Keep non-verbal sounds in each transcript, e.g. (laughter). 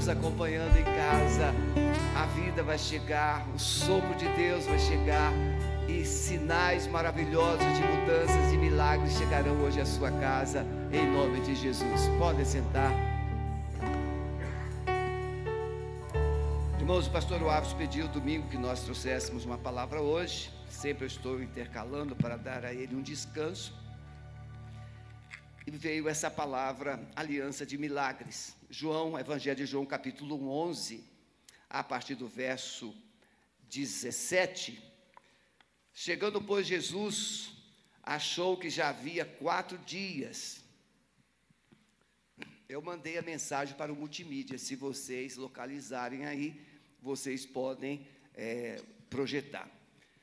nos acompanhando em casa, a vida vai chegar, o sopro de Deus vai chegar e sinais maravilhosos de mudanças e milagres chegarão hoje à sua casa, em nome de Jesus. Podem sentar. Irmãos, o pastor Alves pediu domingo que nós trouxéssemos uma palavra hoje. Sempre eu estou intercalando para dar a ele um descanso. E veio essa palavra, aliança de milagres. João, Evangelho de João, capítulo 11, a partir do verso 17. Chegando, pois, Jesus achou que já havia quatro dias. Eu mandei a mensagem para o multimídia. Se vocês localizarem aí, vocês podem é, projetar.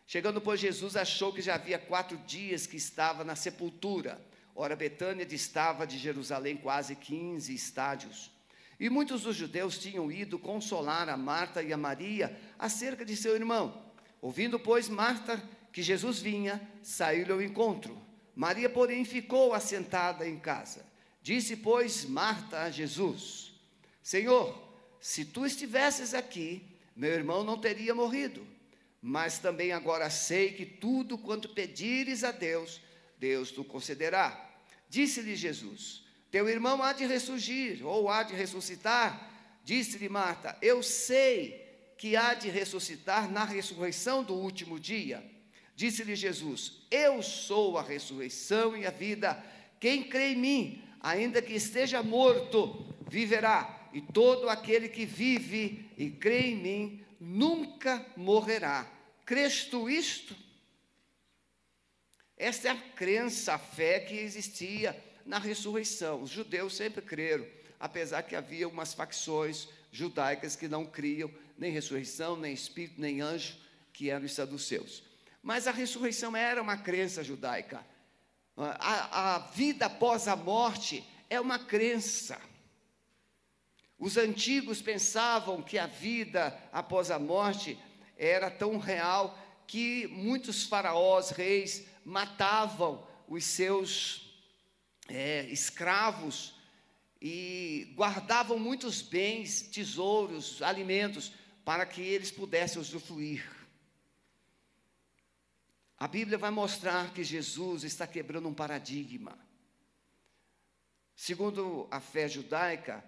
Chegando, pois, Jesus achou que já havia quatro dias que estava na sepultura. Ora, Betânia distava de Jerusalém quase 15 estádios. E muitos dos judeus tinham ido consolar a Marta e a Maria acerca de seu irmão. Ouvindo, pois, Marta que Jesus vinha, saiu-lhe ao encontro. Maria, porém, ficou assentada em casa. Disse, pois, Marta a Jesus: Senhor, se tu estivesses aqui, meu irmão não teria morrido. Mas também agora sei que tudo quanto pedires a Deus, Deus tu concederá. Disse-lhe Jesus: Teu irmão há de ressurgir, ou há de ressuscitar. Disse-lhe Marta: Eu sei que há de ressuscitar na ressurreição do último dia. Disse-lhe Jesus: Eu sou a ressurreição e a vida. Quem crê em mim, ainda que esteja morto, viverá. E todo aquele que vive e crê em mim, nunca morrerá. Crês tu isto? Esta é a crença, a fé que existia na ressurreição. Os judeus sempre creram, apesar que havia umas facções judaicas que não criam nem ressurreição, nem espírito, nem anjo, que eram os saduceus. Mas a ressurreição era uma crença judaica. A, a vida após a morte é uma crença. Os antigos pensavam que a vida após a morte era tão real que muitos faraós, reis, matavam os seus é, escravos e guardavam muitos bens, tesouros, alimentos, para que eles pudessem usufruir. A Bíblia vai mostrar que Jesus está quebrando um paradigma. Segundo a fé judaica,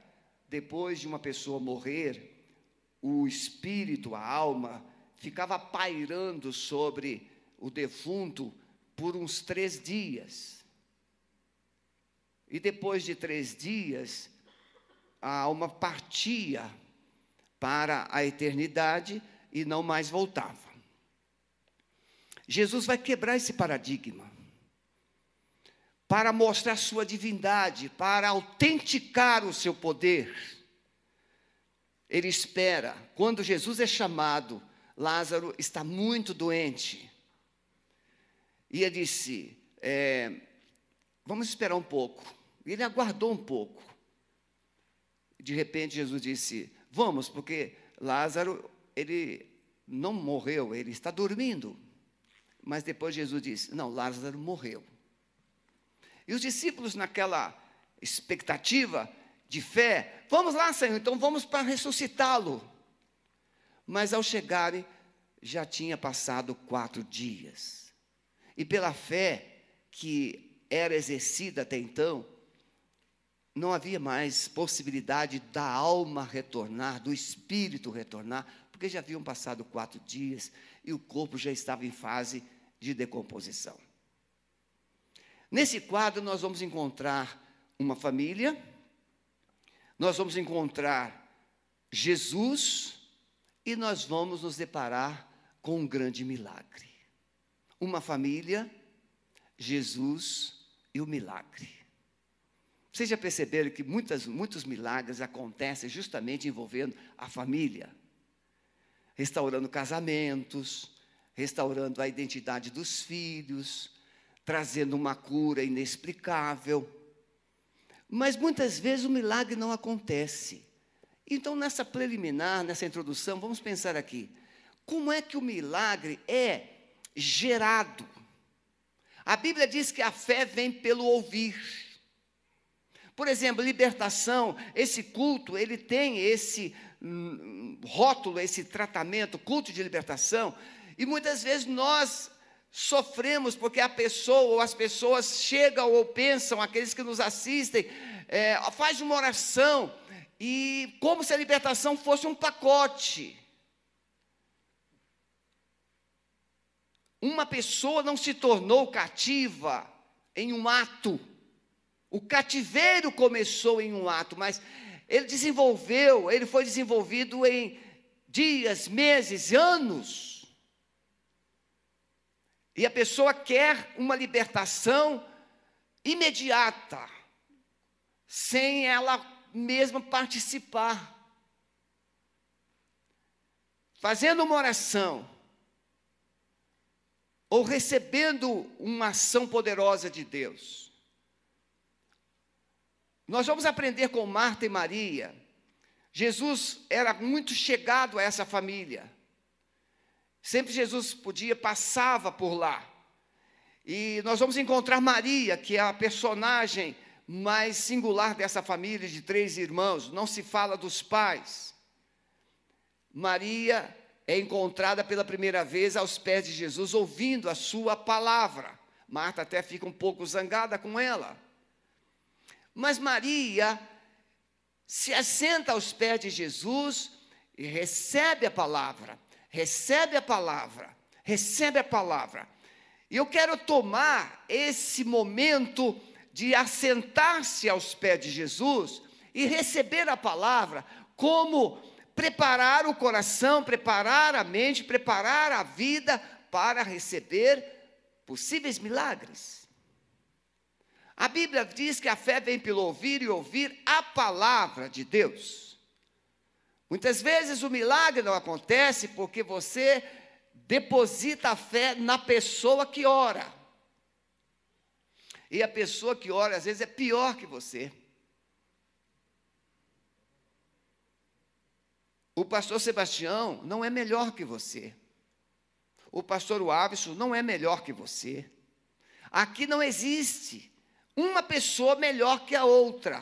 depois de uma pessoa morrer, o espírito, a alma, ficava pairando sobre o defunto por uns três dias. E depois de três dias, a alma partia para a eternidade e não mais voltava. Jesus vai quebrar esse paradigma para mostrar sua divindade, para autenticar o seu poder. Ele espera, quando Jesus é chamado, Lázaro está muito doente. E ele disse: é, Vamos esperar um pouco. E ele aguardou um pouco. De repente, Jesus disse: Vamos, porque Lázaro, ele não morreu, ele está dormindo. Mas depois Jesus disse: Não, Lázaro morreu. E os discípulos, naquela expectativa de fé, vamos lá, Senhor, então vamos para ressuscitá-lo. Mas ao chegarem, já tinha passado quatro dias. E pela fé que era exercida até então, não havia mais possibilidade da alma retornar, do espírito retornar, porque já haviam passado quatro dias e o corpo já estava em fase de decomposição. Nesse quadro, nós vamos encontrar uma família, nós vamos encontrar Jesus e nós vamos nos deparar com um grande milagre. Uma família, Jesus e o milagre. Vocês já perceberam que muitas, muitos milagres acontecem justamente envolvendo a família, restaurando casamentos, restaurando a identidade dos filhos, trazendo uma cura inexplicável. Mas muitas vezes o milagre não acontece. Então, nessa preliminar, nessa introdução, vamos pensar aqui: como é que o milagre é gerado? A Bíblia diz que a fé vem pelo ouvir. Por exemplo, libertação, esse culto, ele tem esse hum, rótulo, esse tratamento, culto de libertação, e muitas vezes nós sofremos porque a pessoa ou as pessoas chegam ou pensam, aqueles que nos assistem, é, faz uma oração e como se a libertação fosse um pacote. Uma pessoa não se tornou cativa em um ato. O cativeiro começou em um ato, mas ele desenvolveu, ele foi desenvolvido em dias, meses, anos. E a pessoa quer uma libertação imediata, sem ela mesma participar. Fazendo uma oração, ou recebendo uma ação poderosa de Deus. Nós vamos aprender com Marta e Maria. Jesus era muito chegado a essa família. Sempre Jesus podia, passava por lá. E nós vamos encontrar Maria, que é a personagem mais singular dessa família de três irmãos. Não se fala dos pais. Maria é encontrada pela primeira vez aos pés de Jesus, ouvindo a sua palavra. Marta até fica um pouco zangada com ela. Mas Maria se assenta aos pés de Jesus e recebe a palavra, recebe a palavra, recebe a palavra. E eu quero tomar esse momento de assentar-se aos pés de Jesus e receber a palavra como preparar o coração, preparar a mente, preparar a vida para receber possíveis milagres. A Bíblia diz que a fé vem pelo ouvir e ouvir a palavra de Deus. Muitas vezes o milagre não acontece porque você deposita a fé na pessoa que ora. E a pessoa que ora, às vezes, é pior que você. O pastor Sebastião não é melhor que você. O pastor Wavison não é melhor que você. Aqui não existe uma pessoa melhor que a outra.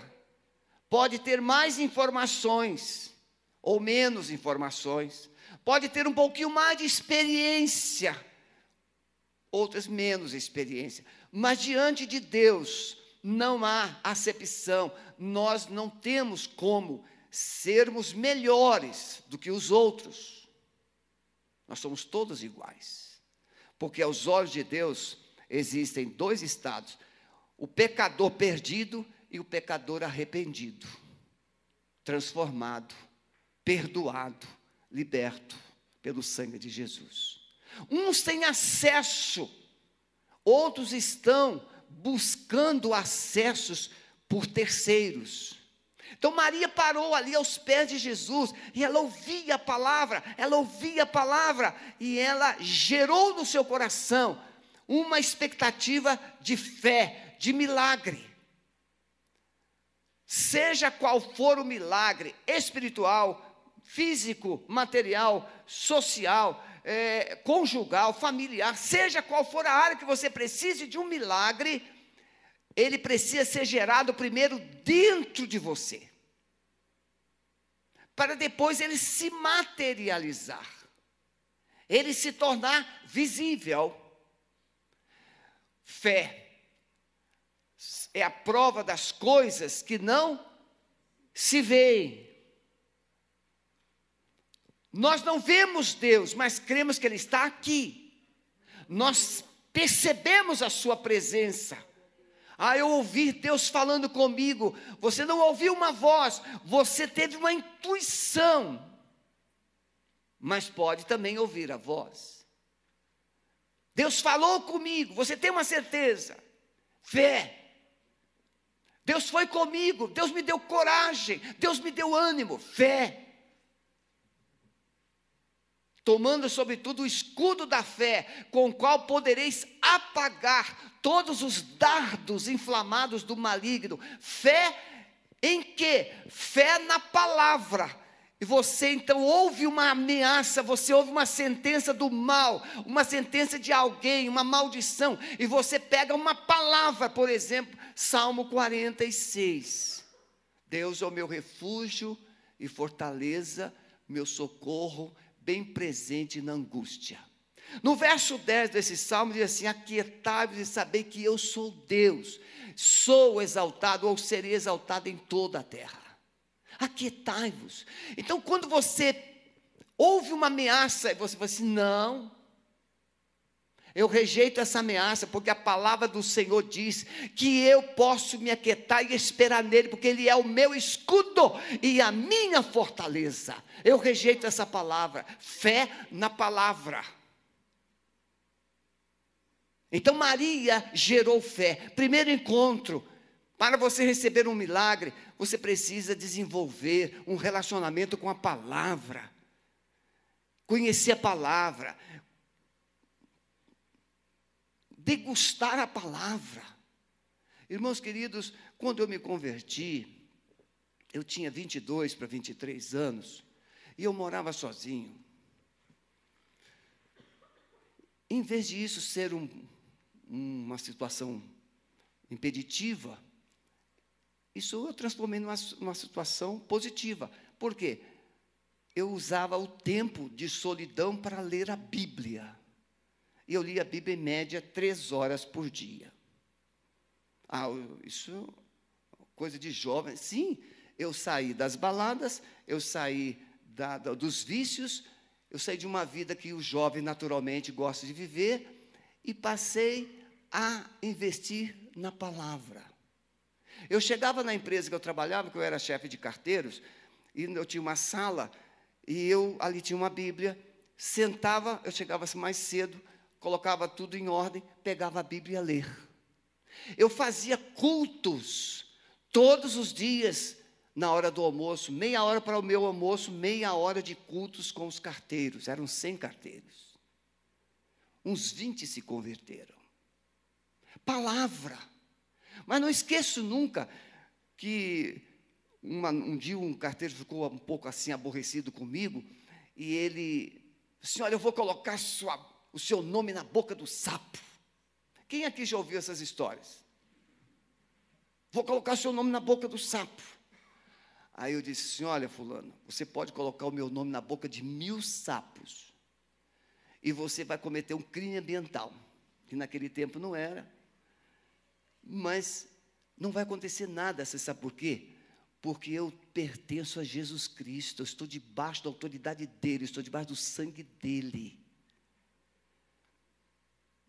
Pode ter mais informações ou menos informações. Pode ter um pouquinho mais de experiência, outras menos experiência. Mas diante de Deus não há acepção. Nós não temos como sermos melhores do que os outros. Nós somos todos iguais. Porque aos olhos de Deus existem dois estados: o pecador perdido e o pecador arrependido, transformado, perdoado, liberto pelo sangue de Jesus. Uns têm acesso, outros estão buscando acessos por terceiros. Então Maria parou ali aos pés de Jesus e ela ouvia a palavra, ela ouvia a palavra e ela gerou no seu coração uma expectativa de fé, de milagre. Seja qual for o milagre espiritual, físico, material, social, é, conjugal, familiar, seja qual for a área que você precise de um milagre, ele precisa ser gerado primeiro dentro de você, para depois ele se materializar, ele se tornar visível. Fé é a prova das coisas que não se veem. Nós não vemos Deus, mas cremos que Ele está aqui. Nós percebemos a Sua presença. Ah, eu ouvi Deus falando comigo. Você não ouviu uma voz, você teve uma intuição. Mas pode também ouvir a voz. Deus falou comigo, você tem uma certeza. Fé. Deus foi comigo, Deus me deu coragem, Deus me deu ânimo, fé tomando sobretudo o escudo da fé, com o qual podereis apagar todos os dardos inflamados do maligno. Fé em quê? Fé na palavra. E você então ouve uma ameaça, você ouve uma sentença do mal, uma sentença de alguém, uma maldição, e você pega uma palavra, por exemplo, Salmo 46. Deus é o meu refúgio e fortaleza, meu socorro, bem presente na angústia. No verso 10 desse salmo diz assim: Aquietai-vos e sabei que eu sou Deus, sou exaltado ou serei exaltado em toda a terra aquietai-vos. Então, quando você ouve uma ameaça, você fala assim: não, eu rejeito essa ameaça, porque a palavra do Senhor diz que eu posso me aquietar e esperar nele, porque ele é o meu escudo e a minha fortaleza. Eu rejeito essa palavra, fé na palavra. Então Maria gerou fé. Primeiro encontro, para você receber um milagre, você precisa desenvolver um relacionamento com a palavra. Conhecer a palavra. Degustar a palavra. Irmãos queridos, quando eu me converti, eu tinha 22 para 23 anos, e eu morava sozinho. Em vez de isso ser um, uma situação impeditiva, isso eu transformei numa, numa situação positiva. Por quê? Eu usava o tempo de solidão para ler a Bíblia. E eu lia a Bíblia em média três horas por dia. Ah, isso coisa de jovem. Sim, eu saí das baladas, eu saí da, da, dos vícios, eu saí de uma vida que o jovem naturalmente gosta de viver e passei a investir na palavra. Eu chegava na empresa que eu trabalhava, que eu era chefe de carteiros, e eu tinha uma sala, e eu ali tinha uma Bíblia, sentava, eu chegava mais cedo, colocava tudo em ordem, pegava a Bíblia ia ler. Eu fazia cultos todos os dias na hora do almoço, meia hora para o meu almoço, meia hora de cultos com os carteiros, eram 100 carteiros. Uns 20 se converteram. Palavra. Mas não esqueço nunca que uma, um dia um carteiro ficou um pouco assim aborrecido comigo e ele Olha, eu vou colocar sua, o seu nome na boca do sapo. Quem aqui já ouviu essas histórias? Vou colocar seu nome na boca do sapo. Aí eu disse assim: Olha, Fulano, você pode colocar o meu nome na boca de mil sapos, e você vai cometer um crime ambiental, que naquele tempo não era, mas não vai acontecer nada, você sabe por quê? Porque eu pertenço a Jesus Cristo, eu estou debaixo da autoridade dele, estou debaixo do sangue dele.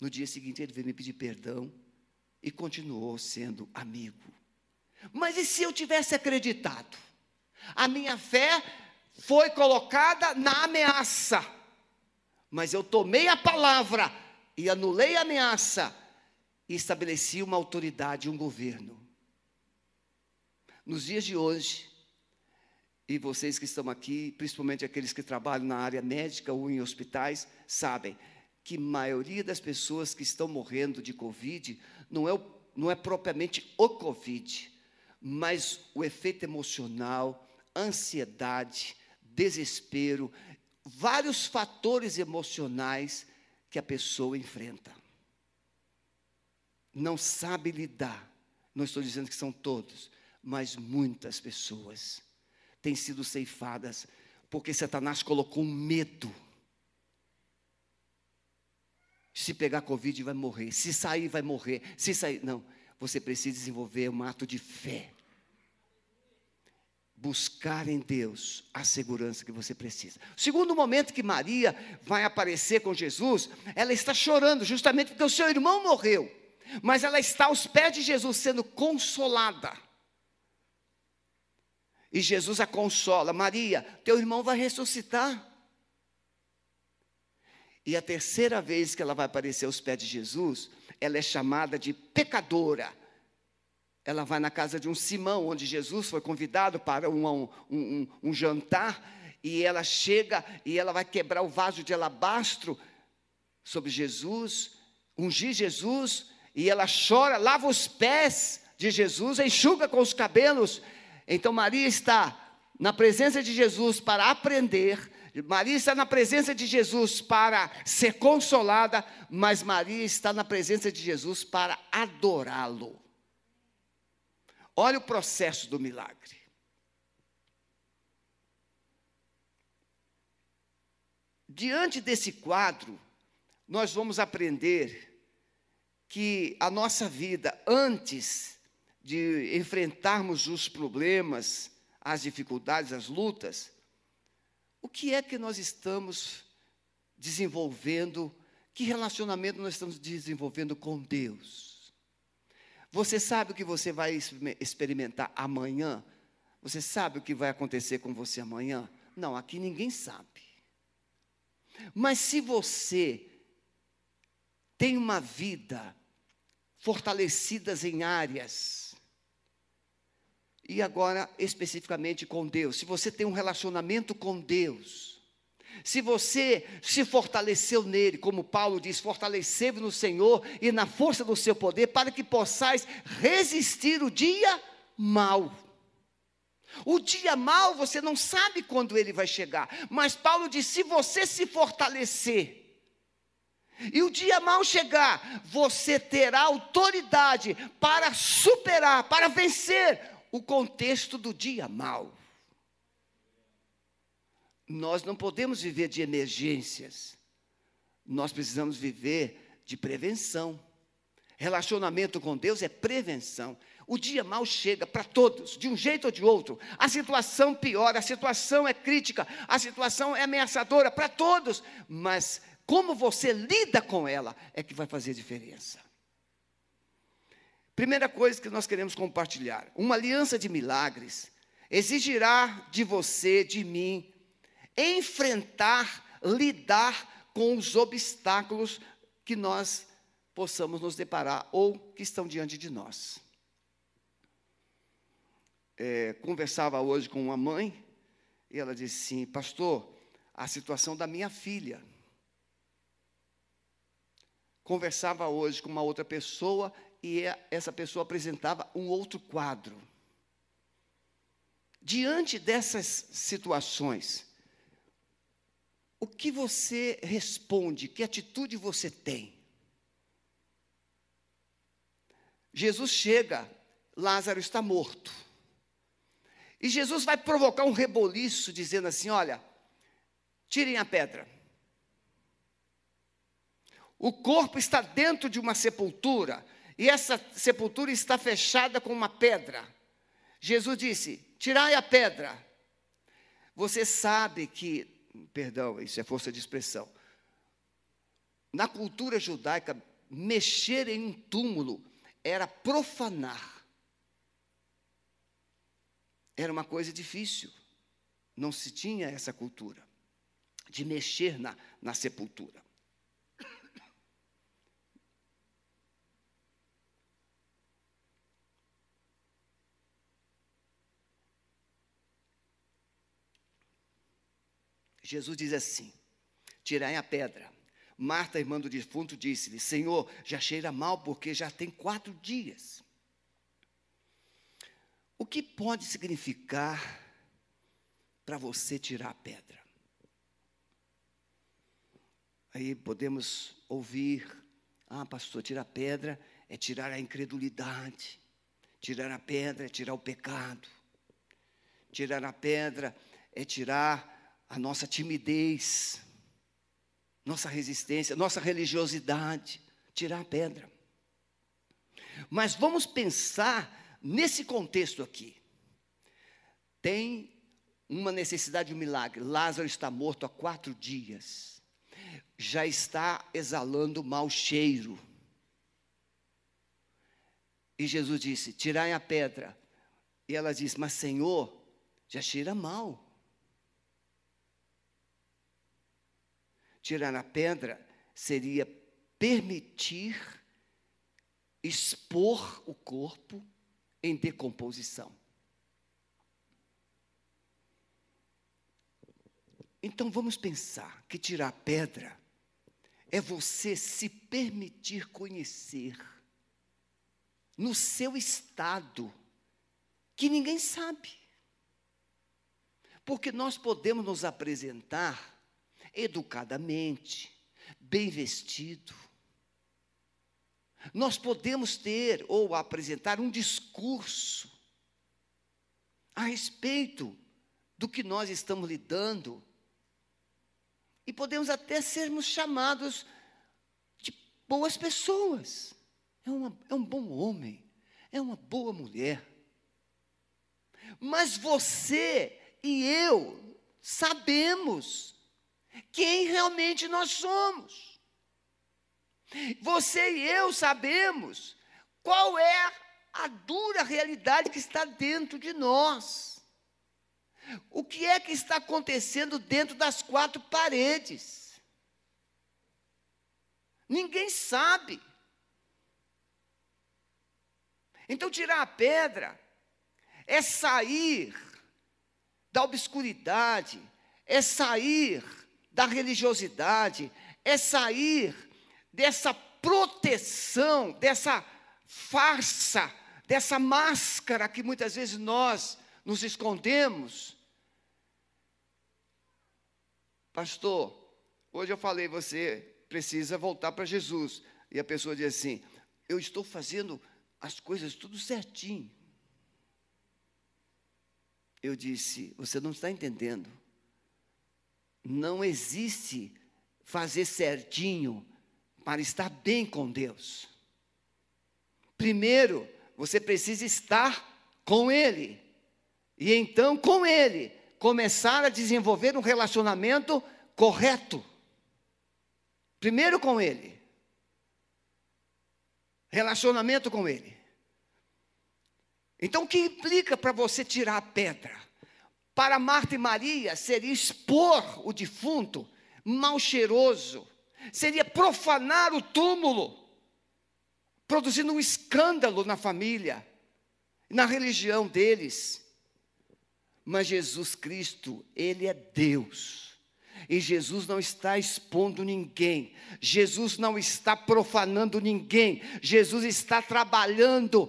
No dia seguinte ele veio me pedir perdão e continuou sendo amigo. Mas e se eu tivesse acreditado? A minha fé foi colocada na ameaça, mas eu tomei a palavra e anulei a ameaça e estabelecia uma autoridade, um governo. Nos dias de hoje, e vocês que estão aqui, principalmente aqueles que trabalham na área médica ou em hospitais, sabem que a maioria das pessoas que estão morrendo de Covid não é, não é propriamente o Covid, mas o efeito emocional, ansiedade, desespero, vários fatores emocionais que a pessoa enfrenta não sabe lidar. Não estou dizendo que são todos, mas muitas pessoas têm sido ceifadas porque Satanás colocou um medo. Se pegar Covid, vai morrer. Se sair, vai morrer. Se sair. Não. Você precisa desenvolver um ato de fé. Buscar em Deus a segurança que você precisa. O segundo momento que Maria vai aparecer com Jesus, ela está chorando, justamente porque o seu irmão morreu mas ela está aos pés de Jesus sendo consolada. E Jesus a consola: Maria, teu irmão vai ressuscitar. E a terceira vez que ela vai aparecer aos pés de Jesus, ela é chamada de pecadora. Ela vai na casa de um Simão, onde Jesus foi convidado para um, um, um, um jantar, e ela chega e ela vai quebrar o vaso de alabastro sobre Jesus, ungir Jesus, e ela chora, lava os pés de Jesus, enxuga com os cabelos. Então Maria está na presença de Jesus para aprender, Maria está na presença de Jesus para ser consolada, mas Maria está na presença de Jesus para adorá-lo. Olha o processo do milagre. Diante desse quadro, nós vamos aprender que a nossa vida, antes de enfrentarmos os problemas, as dificuldades, as lutas, o que é que nós estamos desenvolvendo? Que relacionamento nós estamos desenvolvendo com Deus? Você sabe o que você vai experimentar amanhã? Você sabe o que vai acontecer com você amanhã? Não, aqui ninguém sabe. Mas se você tem uma vida fortalecida em áreas, e agora especificamente com Deus, se você tem um relacionamento com Deus, se você se fortaleceu nele, como Paulo diz, fortaleceu no Senhor e na força do seu poder, para que possais resistir o dia mal. O dia mal você não sabe quando ele vai chegar, mas Paulo diz: se você se fortalecer, e o dia mal chegar, você terá autoridade para superar, para vencer o contexto do dia mal. Nós não podemos viver de emergências, nós precisamos viver de prevenção. Relacionamento com Deus é prevenção. O dia mal chega para todos, de um jeito ou de outro. A situação piora, a situação é crítica, a situação é ameaçadora para todos, mas como você lida com ela é que vai fazer diferença. Primeira coisa que nós queremos compartilhar: uma aliança de milagres exigirá de você, de mim, enfrentar, lidar com os obstáculos que nós possamos nos deparar ou que estão diante de nós é, conversava hoje com uma mãe, e ela disse assim: Pastor, a situação da minha filha. Conversava hoje com uma outra pessoa, e essa pessoa apresentava um outro quadro. Diante dessas situações, o que você responde? Que atitude você tem? Jesus chega, Lázaro está morto. E Jesus vai provocar um reboliço, dizendo assim: olha, tirem a pedra. O corpo está dentro de uma sepultura, e essa sepultura está fechada com uma pedra. Jesus disse: tirai a pedra. Você sabe que, perdão, isso é força de expressão. Na cultura judaica, mexer em um túmulo era profanar. Era uma coisa difícil. Não se tinha essa cultura de mexer na, na sepultura. Jesus diz assim: tirai a pedra. Marta, irmã do defunto, disse-lhe: Senhor, já cheira mal porque já tem quatro dias. O que pode significar para você tirar a pedra? Aí podemos ouvir: ah, pastor, tirar a pedra é tirar a incredulidade, tirar a pedra é tirar o pecado, tirar a pedra é tirar a nossa timidez, nossa resistência, nossa religiosidade, tirar a pedra. Mas vamos pensar Nesse contexto aqui, tem uma necessidade de um milagre. Lázaro está morto há quatro dias, já está exalando mau cheiro. E Jesus disse: Tirai a pedra. E ela disse: Mas Senhor, já cheira mal. Tirar a pedra seria permitir expor o corpo em decomposição. Então vamos pensar que tirar pedra é você se permitir conhecer no seu estado que ninguém sabe. Porque nós podemos nos apresentar educadamente, bem vestido. Nós podemos ter ou apresentar um discurso a respeito do que nós estamos lidando. E podemos até sermos chamados de boas pessoas. É, uma, é um bom homem, é uma boa mulher. Mas você e eu sabemos quem realmente nós somos. Você e eu sabemos qual é a dura realidade que está dentro de nós. O que é que está acontecendo dentro das quatro paredes? Ninguém sabe. Então, tirar a pedra é sair da obscuridade, é sair da religiosidade, é sair dessa proteção, dessa farsa, dessa máscara que muitas vezes nós nos escondemos. Pastor, hoje eu falei, você precisa voltar para Jesus. E a pessoa diz assim: Eu estou fazendo as coisas tudo certinho. Eu disse: Você não está entendendo. Não existe fazer certinho para estar bem com Deus. Primeiro, você precisa estar com Ele. E então, com Ele, começar a desenvolver um relacionamento correto. Primeiro com Ele. Relacionamento com Ele. Então, o que implica para você tirar a pedra? Para Marta e Maria, seria expor o defunto mal cheiroso, seria profanar o túmulo, produzindo um escândalo na família, na religião deles. Mas Jesus Cristo, Ele é Deus. E Jesus não está expondo ninguém, Jesus não está profanando ninguém, Jesus está trabalhando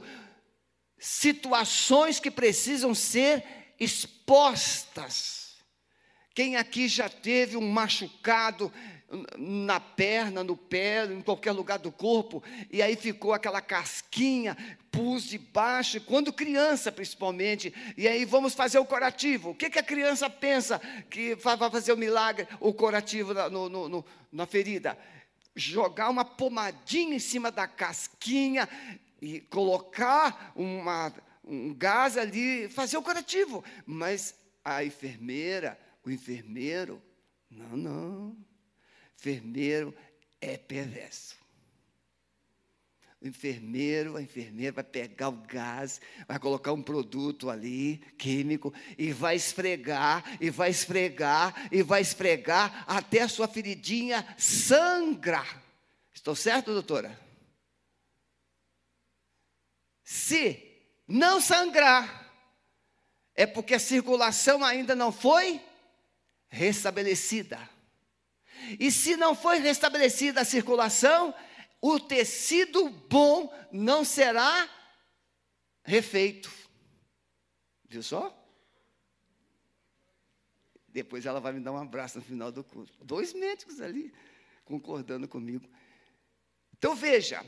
situações que precisam ser expostas. Quem aqui já teve um machucado na perna, no pé, em qualquer lugar do corpo, e aí ficou aquela casquinha, pus debaixo, quando criança principalmente, e aí vamos fazer o curativo. O que, que a criança pensa que vai fazer o milagre, o curativo na, no, no, na ferida? Jogar uma pomadinha em cima da casquinha, e colocar uma, um gás ali, fazer o curativo. Mas a enfermeira, o enfermeiro, não, não. Enfermeiro é perverso. O enfermeiro, a enfermeira vai pegar o gás, vai colocar um produto ali, químico, e vai esfregar, e vai esfregar, e vai esfregar, até a sua feridinha sangra. Estou certo, doutora? Se não sangrar, é porque a circulação ainda não foi restabelecida. E se não foi restabelecida a circulação, o tecido bom não será refeito. Viu só? Depois ela vai me dar um abraço no final do curso. Dois médicos ali concordando comigo. Então veja,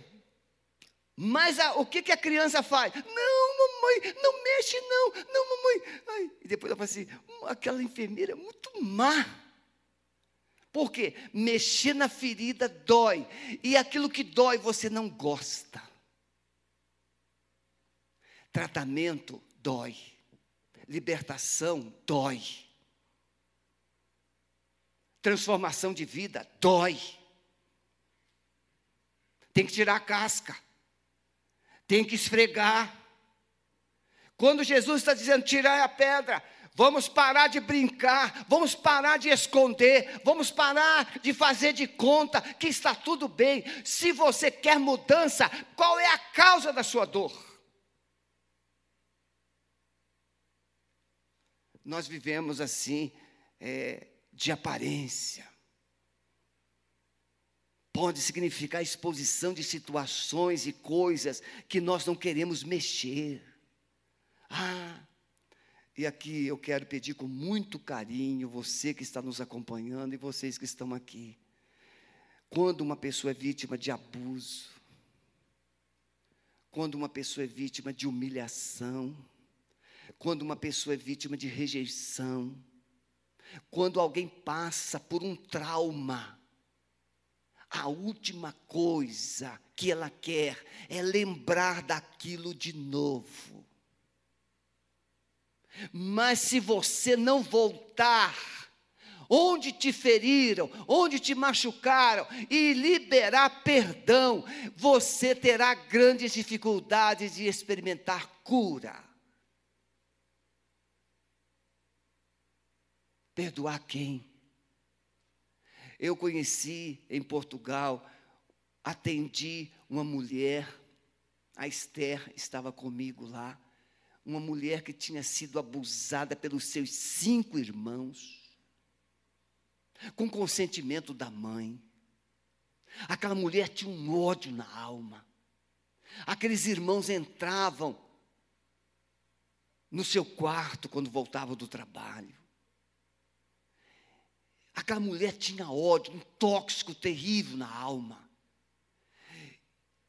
mas a, o que, que a criança faz? Não, mamãe, não mexe não, não, mamãe. Ai, e depois ela fala assim, hum, aquela enfermeira é muito má. Por quê? Mexer na ferida dói. E aquilo que dói você não gosta. Tratamento dói. Libertação dói. Transformação de vida dói. Tem que tirar a casca tem que esfregar. Quando Jesus está dizendo, tirar a pedra, vamos parar de brincar, vamos parar de esconder, vamos parar de fazer de conta que está tudo bem. Se você quer mudança, qual é a causa da sua dor? Nós vivemos assim, é, de aparência pode significar exposição de situações e coisas que nós não queremos mexer. Ah, E aqui eu quero pedir com muito carinho, você que está nos acompanhando e vocês que estão aqui. Quando uma pessoa é vítima de abuso, quando uma pessoa é vítima de humilhação, quando uma pessoa é vítima de rejeição, quando alguém passa por um trauma, a última coisa que ela quer é lembrar daquilo de novo. Mas se você não voltar, onde te feriram, onde te machucaram, e liberar perdão, você terá grandes dificuldades de experimentar cura. Perdoar quem? Eu conheci em Portugal, atendi uma mulher, a Esther estava comigo lá, uma mulher que tinha sido abusada pelos seus cinco irmãos, com consentimento da mãe. Aquela mulher tinha um ódio na alma. Aqueles irmãos entravam no seu quarto quando voltavam do trabalho. Aquela mulher tinha ódio, um tóxico terrível na alma.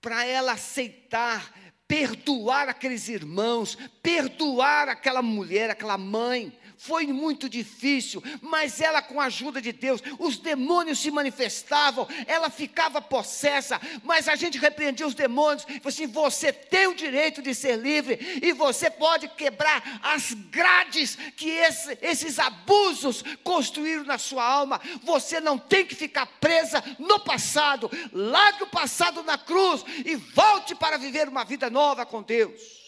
Para ela aceitar, perdoar aqueles irmãos, perdoar aquela mulher, aquela mãe, foi muito difícil, mas ela, com a ajuda de Deus, os demônios se manifestavam, ela ficava possessa, mas a gente repreendia os demônios, falou assim: você tem o direito de ser livre, e você pode quebrar as grades que esse, esses abusos construíram na sua alma. Você não tem que ficar presa no passado, largue o passado na cruz e volte para viver uma vida nova com Deus.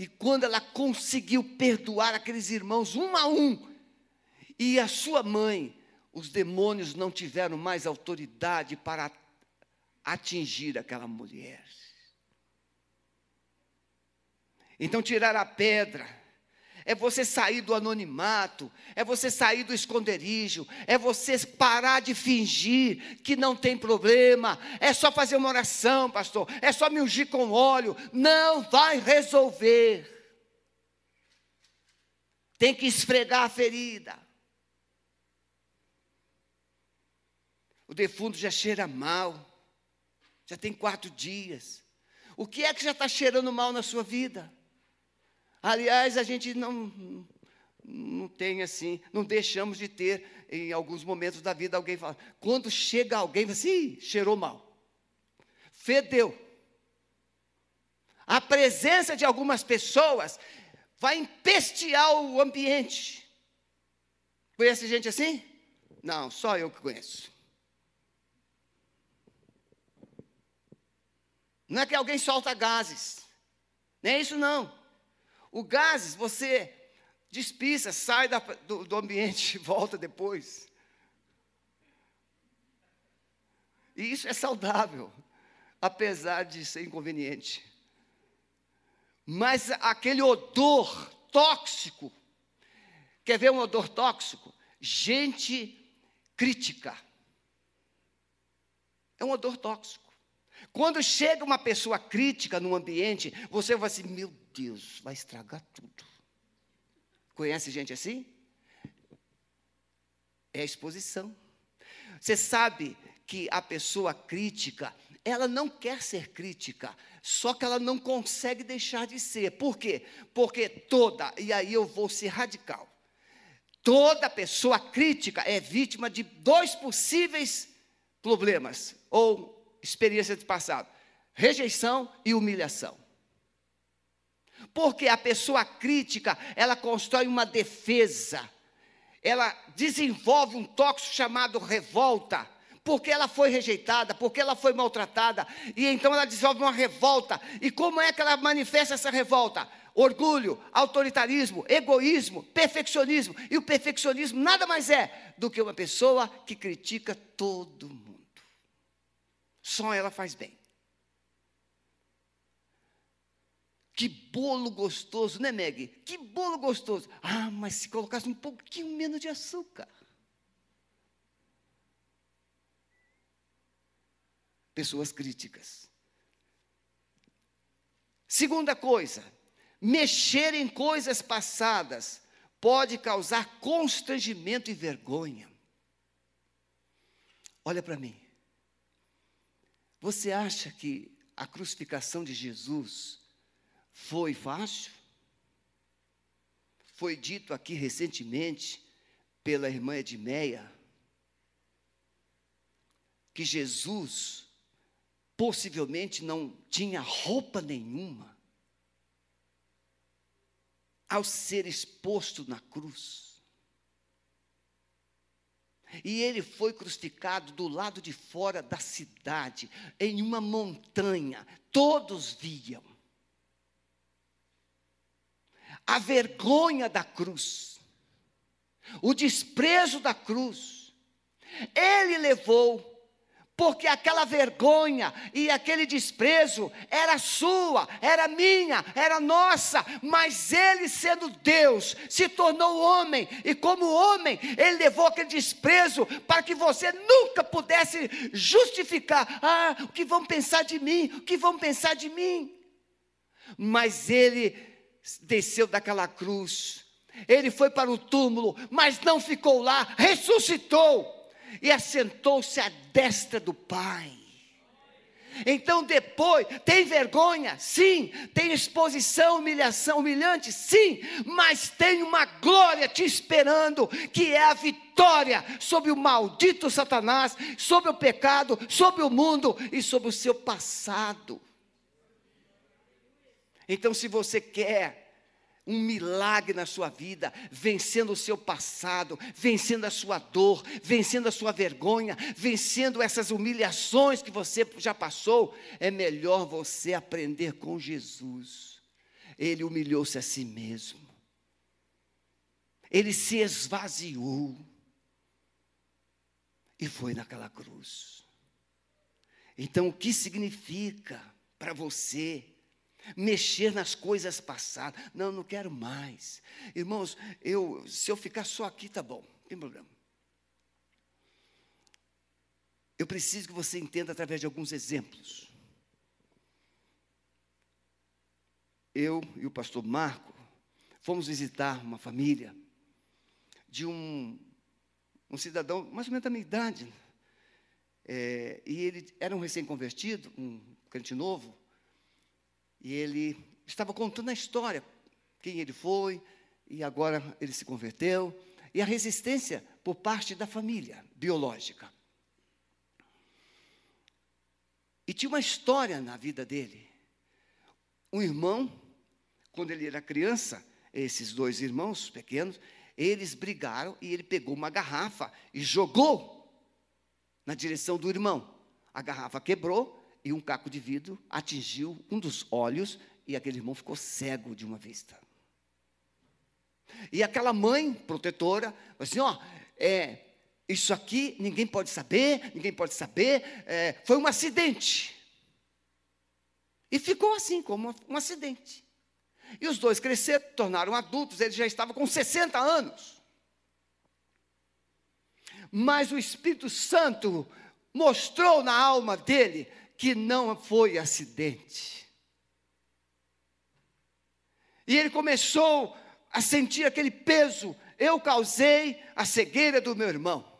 E quando ela conseguiu perdoar aqueles irmãos um a um, e a sua mãe, os demônios não tiveram mais autoridade para atingir aquela mulher. Então tiraram a pedra, é você sair do anonimato, é você sair do esconderijo, é você parar de fingir que não tem problema, é só fazer uma oração, pastor, é só me ungir com óleo, não vai resolver. Tem que esfregar a ferida. O defunto já cheira mal, já tem quatro dias. O que é que já está cheirando mal na sua vida? Aliás, a gente não, não tem assim, não deixamos de ter em alguns momentos da vida alguém fala, quando chega alguém, assim, cheirou mal, fedeu. A presença de algumas pessoas vai empestear o ambiente. Conhece gente assim? Não, só eu que conheço. Não é que alguém solta gases, nem é isso não. O gases, você despisa, sai da, do, do ambiente e volta depois. E isso é saudável, apesar de ser inconveniente. Mas aquele odor tóxico, quer ver um odor tóxico? Gente crítica. É um odor tóxico. Quando chega uma pessoa crítica no ambiente, você vai assim, meu Deus, vai estragar tudo. Conhece gente assim? É a exposição. Você sabe que a pessoa crítica, ela não quer ser crítica, só que ela não consegue deixar de ser. Por quê? Porque toda, e aí eu vou ser radical, toda pessoa crítica é vítima de dois possíveis problemas, ou experiência do passado: rejeição e humilhação. Porque a pessoa crítica, ela constrói uma defesa, ela desenvolve um tóxico chamado revolta, porque ela foi rejeitada, porque ela foi maltratada, e então ela desenvolve uma revolta. E como é que ela manifesta essa revolta? Orgulho, autoritarismo, egoísmo, perfeccionismo. E o perfeccionismo nada mais é do que uma pessoa que critica todo mundo. Só ela faz bem. Que bolo gostoso, né, Meg? Que bolo gostoso. Ah, mas se colocasse um pouquinho menos de açúcar. Pessoas críticas. Segunda coisa, mexer em coisas passadas pode causar constrangimento e vergonha. Olha para mim. Você acha que a crucificação de Jesus foi fácil? Foi dito aqui recentemente pela irmã Edmeia que Jesus possivelmente não tinha roupa nenhuma ao ser exposto na cruz. E ele foi crucificado do lado de fora da cidade, em uma montanha, todos viam. A vergonha da cruz, o desprezo da cruz, ele levou porque aquela vergonha e aquele desprezo era sua, era minha, era nossa, mas ele, sendo Deus, se tornou homem, e como homem, ele levou aquele desprezo para que você nunca pudesse justificar: ah, o que vão pensar de mim, o que vão pensar de mim. Mas ele desceu daquela cruz, ele foi para o túmulo, mas não ficou lá, ressuscitou e assentou-se à destra do Pai. Então depois, tem vergonha? Sim. Tem exposição, humilhação, humilhante? Sim. Mas tem uma glória te esperando, que é a vitória sobre o maldito Satanás, sobre o pecado, sobre o mundo e sobre o seu passado. Então, se você quer um milagre na sua vida, vencendo o seu passado, vencendo a sua dor, vencendo a sua vergonha, vencendo essas humilhações que você já passou, é melhor você aprender com Jesus. Ele humilhou-se a si mesmo. Ele se esvaziou e foi naquela cruz. Então, o que significa para você mexer nas coisas passadas. Não, não quero mais. Irmãos, eu, se eu ficar só aqui, tá bom, não tem problema. Eu preciso que você entenda através de alguns exemplos. Eu e o pastor Marco fomos visitar uma família de um, um cidadão, mais ou menos da minha idade. É, e ele era um recém-convertido, um crente novo, e ele estava contando a história, quem ele foi, e agora ele se converteu, e a resistência por parte da família biológica. E tinha uma história na vida dele. Um irmão, quando ele era criança, esses dois irmãos pequenos, eles brigaram e ele pegou uma garrafa e jogou na direção do irmão. A garrafa quebrou e um caco de vidro atingiu um dos olhos e aquele irmão ficou cego de uma vista. E aquela mãe protetora, assim, ó, é, isso aqui ninguém pode saber, ninguém pode saber, é, foi um acidente. E ficou assim, como um acidente. E os dois cresceram, tornaram adultos, ele já estava com 60 anos. Mas o Espírito Santo mostrou na alma dele que não foi acidente. E ele começou a sentir aquele peso. Eu causei a cegueira do meu irmão.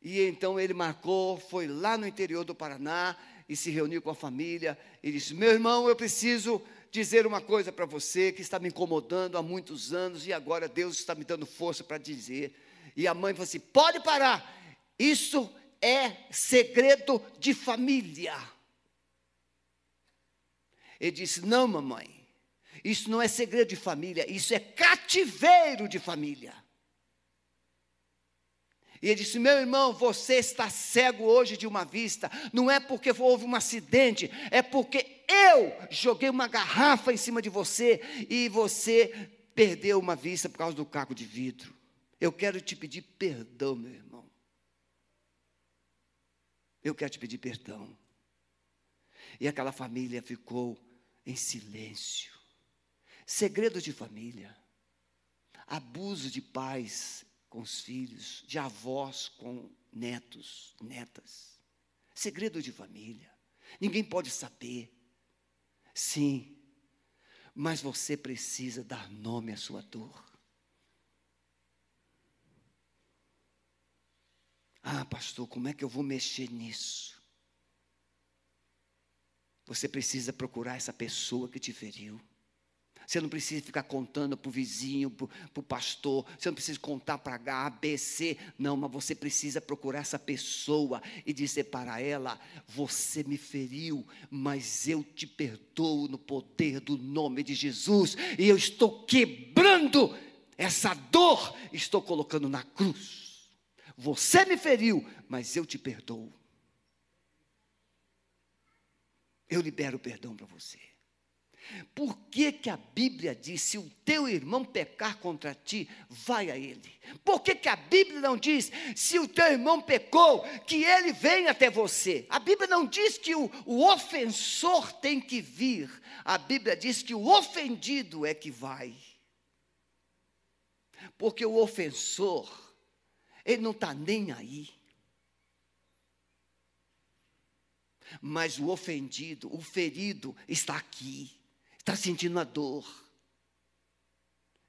E então ele marcou, foi lá no interior do Paraná e se reuniu com a família e disse: Meu irmão, eu preciso dizer uma coisa para você que está me incomodando há muitos anos e agora Deus está me dando força para dizer. E a mãe falou assim: Pode parar, isso é segredo de família. Ele disse: Não, mamãe, isso não é segredo de família, isso é cativeiro de família. E ele disse: Meu irmão, você está cego hoje de uma vista, não é porque houve um acidente, é porque eu joguei uma garrafa em cima de você e você perdeu uma vista por causa do caco de vidro. Eu quero te pedir perdão, meu irmão eu quero te pedir perdão. E aquela família ficou em silêncio. Segredo de família. Abuso de pais com os filhos, de avós com netos, netas. Segredo de família. Ninguém pode saber. Sim. Mas você precisa dar nome à sua dor. Ah, pastor, como é que eu vou mexer nisso? Você precisa procurar essa pessoa que te feriu. Você não precisa ficar contando para o vizinho, para o pastor. Você não precisa contar para H, B, C. Não, mas você precisa procurar essa pessoa e dizer para ela: Você me feriu, mas eu te perdoo no poder do nome de Jesus. E eu estou quebrando essa dor, estou colocando na cruz. Você me feriu, mas eu te perdoo. Eu libero perdão para você. Por que, que a Bíblia diz: se o teu irmão pecar contra ti, vai a ele? Por que, que a Bíblia não diz: se o teu irmão pecou, que ele venha até você? A Bíblia não diz que o, o ofensor tem que vir, a Bíblia diz que o ofendido é que vai. Porque o ofensor, ele não está nem aí. Mas o ofendido, o ferido, está aqui, está sentindo a dor.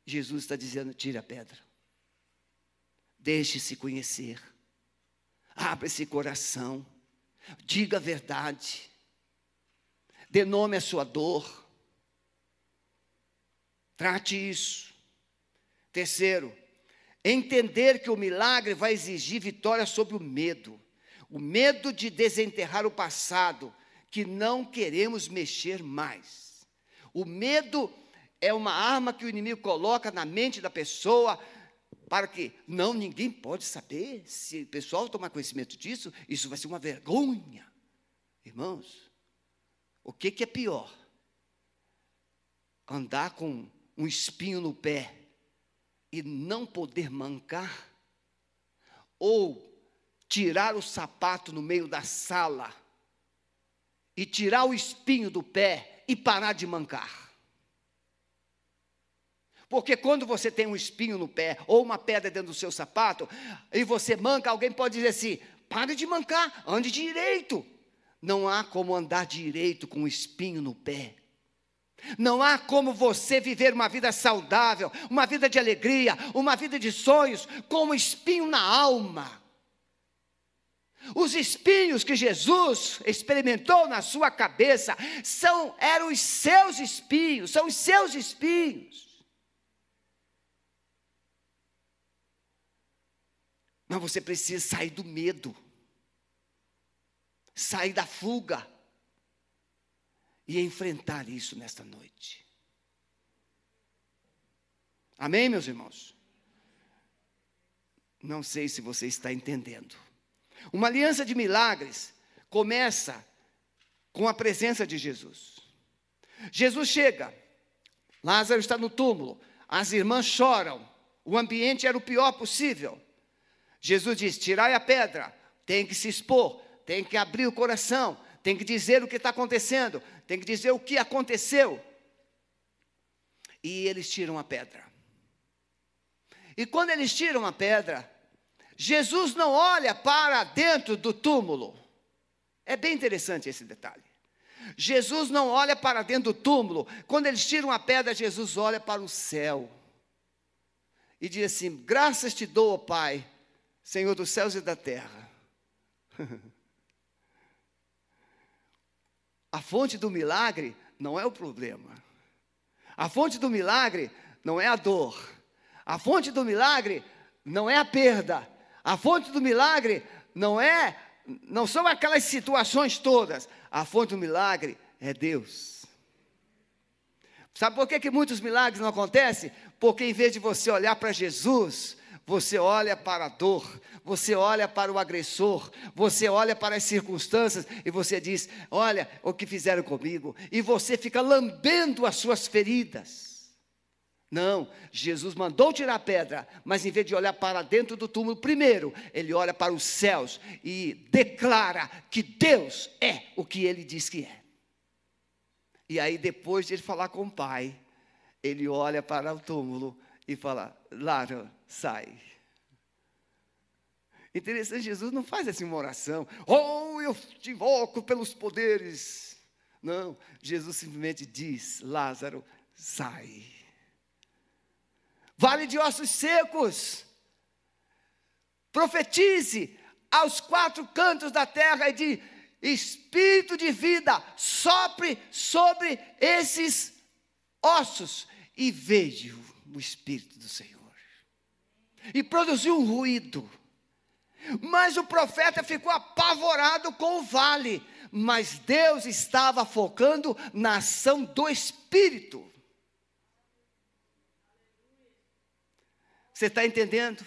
Jesus está dizendo: tire a pedra, deixe-se conhecer, abra esse coração, diga a verdade, dê nome à sua dor, trate isso. Terceiro, Entender que o milagre vai exigir vitória sobre o medo. O medo de desenterrar o passado, que não queremos mexer mais. O medo é uma arma que o inimigo coloca na mente da pessoa para que não ninguém pode saber. Se o pessoal tomar conhecimento disso, isso vai ser uma vergonha. Irmãos, o que, que é pior? Andar com um espinho no pé e não poder mancar, ou tirar o sapato no meio da sala e tirar o espinho do pé e parar de mancar. Porque quando você tem um espinho no pé ou uma pedra dentro do seu sapato e você manca, alguém pode dizer assim: pare de mancar, ande direito. Não há como andar direito com um espinho no pé. Não há como você viver uma vida saudável, uma vida de alegria, uma vida de sonhos, com um espinho na alma. Os espinhos que Jesus experimentou na sua cabeça são eram os seus espinhos, são os seus espinhos. Mas você precisa sair do medo, sair da fuga e enfrentar isso nesta noite. Amém, meus irmãos? Não sei se você está entendendo. Uma aliança de milagres começa com a presença de Jesus. Jesus chega, Lázaro está no túmulo, as irmãs choram, o ambiente era o pior possível. Jesus diz: tirai a pedra, tem que se expor, tem que abrir o coração, tem que dizer o que está acontecendo, tem que dizer o que aconteceu. E eles tiram a pedra. E quando eles tiram a pedra, Jesus não olha para dentro do túmulo. É bem interessante esse detalhe. Jesus não olha para dentro do túmulo. Quando eles tiram a pedra, Jesus olha para o céu. E diz assim: Graças te dou, Pai, Senhor dos céus e da terra. (laughs) A fonte do milagre não é o problema. A fonte do milagre não é a dor. A fonte do milagre não é a perda. A fonte do milagre não é não são aquelas situações todas. A fonte do milagre é Deus. Sabe por que, que muitos milagres não acontecem? Porque em vez de você olhar para Jesus, você olha para a dor, você olha para o agressor, você olha para as circunstâncias e você diz: Olha o que fizeram comigo, e você fica lambendo as suas feridas. Não, Jesus mandou tirar a pedra, mas em vez de olhar para dentro do túmulo primeiro, ele olha para os céus e declara que Deus é o que ele diz que é. E aí, depois de ele falar com o pai, ele olha para o túmulo e fala: Lara, sai. Interessante, Jesus não faz assim uma oração, oh, eu te invoco pelos poderes. Não, Jesus simplesmente diz: Lázaro, sai. Vale de ossos secos, profetize aos quatro cantos da terra e de espírito de vida sopre sobre esses ossos e vejo o espírito do Senhor. E produziu um ruído. Mas o profeta ficou apavorado com o vale, mas Deus estava focando na ação do espírito. Você está entendendo?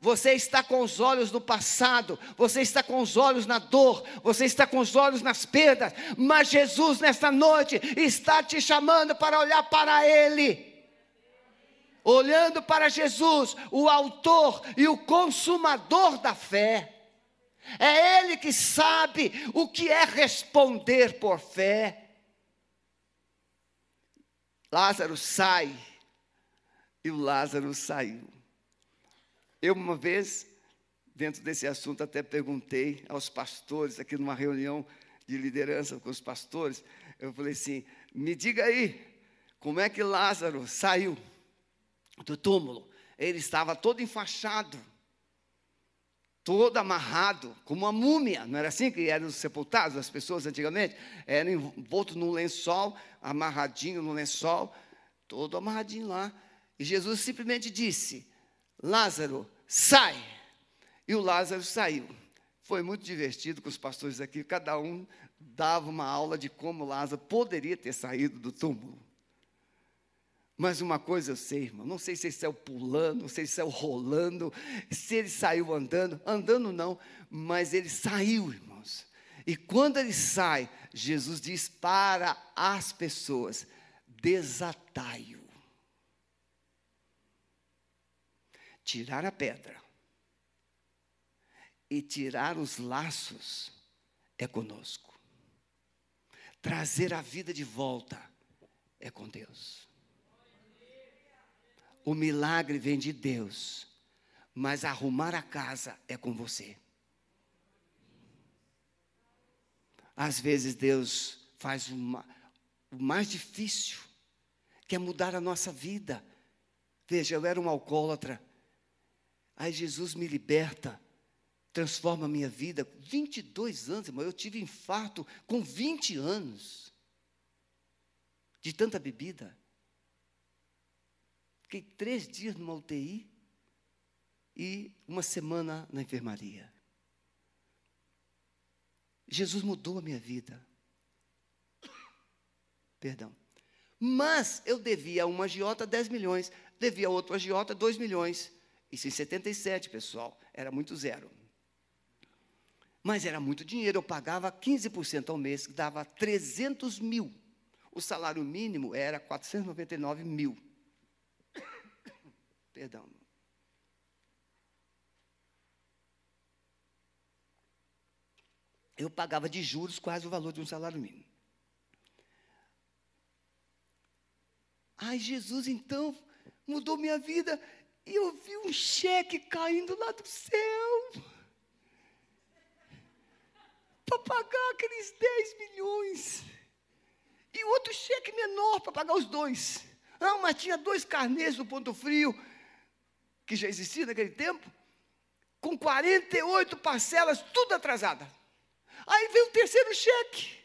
Você está com os olhos no passado, você está com os olhos na dor, você está com os olhos nas perdas, mas Jesus nesta noite está te chamando para olhar para Ele. Olhando para Jesus, o Autor e o Consumador da fé. É Ele que sabe o que é responder por fé. Lázaro sai, e o Lázaro saiu. Eu, uma vez, dentro desse assunto, até perguntei aos pastores, aqui numa reunião de liderança com os pastores, eu falei assim: me diga aí, como é que Lázaro saiu do túmulo? Ele estava todo enfaixado, todo amarrado, como uma múmia, não era assim que eram sepultados as pessoas antigamente? Era envolto num lençol, amarradinho no lençol, todo amarradinho lá. E Jesus simplesmente disse: Lázaro, sai. E o Lázaro saiu. Foi muito divertido com os pastores aqui, cada um dava uma aula de como Lázaro poderia ter saído do túmulo. Mas uma coisa eu sei, irmão, não sei se ele saiu pulando, não sei se saiu rolando, se ele saiu andando, andando não, mas ele saiu, irmãos. E quando ele sai, Jesus diz para as pessoas: desatai-o. tirar a pedra e tirar os laços é conosco. Trazer a vida de volta é com Deus. O milagre vem de Deus, mas arrumar a casa é com você. Às vezes Deus faz uma, o mais difícil, que é mudar a nossa vida. Veja, eu era um alcoólatra, Aí Jesus me liberta, transforma a minha vida. 22 anos, irmão, eu tive infarto com 20 anos. De tanta bebida. Fiquei três dias numa UTI e uma semana na enfermaria. Jesus mudou a minha vida. Perdão. Mas eu devia a uma agiota 10 milhões, devia a outro agiota 2 milhões. Isso em 77, pessoal, era muito zero. Mas era muito dinheiro, eu pagava 15% ao mês, que dava 300 mil. O salário mínimo era 499 mil. Perdão. Eu pagava de juros quase o valor de um salário mínimo. Ai, Jesus, então, mudou minha vida. E eu vi um cheque caindo lá do céu. Para pagar aqueles 10 milhões. E outro cheque menor para pagar os dois. Não, mas tinha dois carnês do Ponto Frio, que já existia naquele tempo, com 48 parcelas, tudo atrasada. Aí veio o terceiro cheque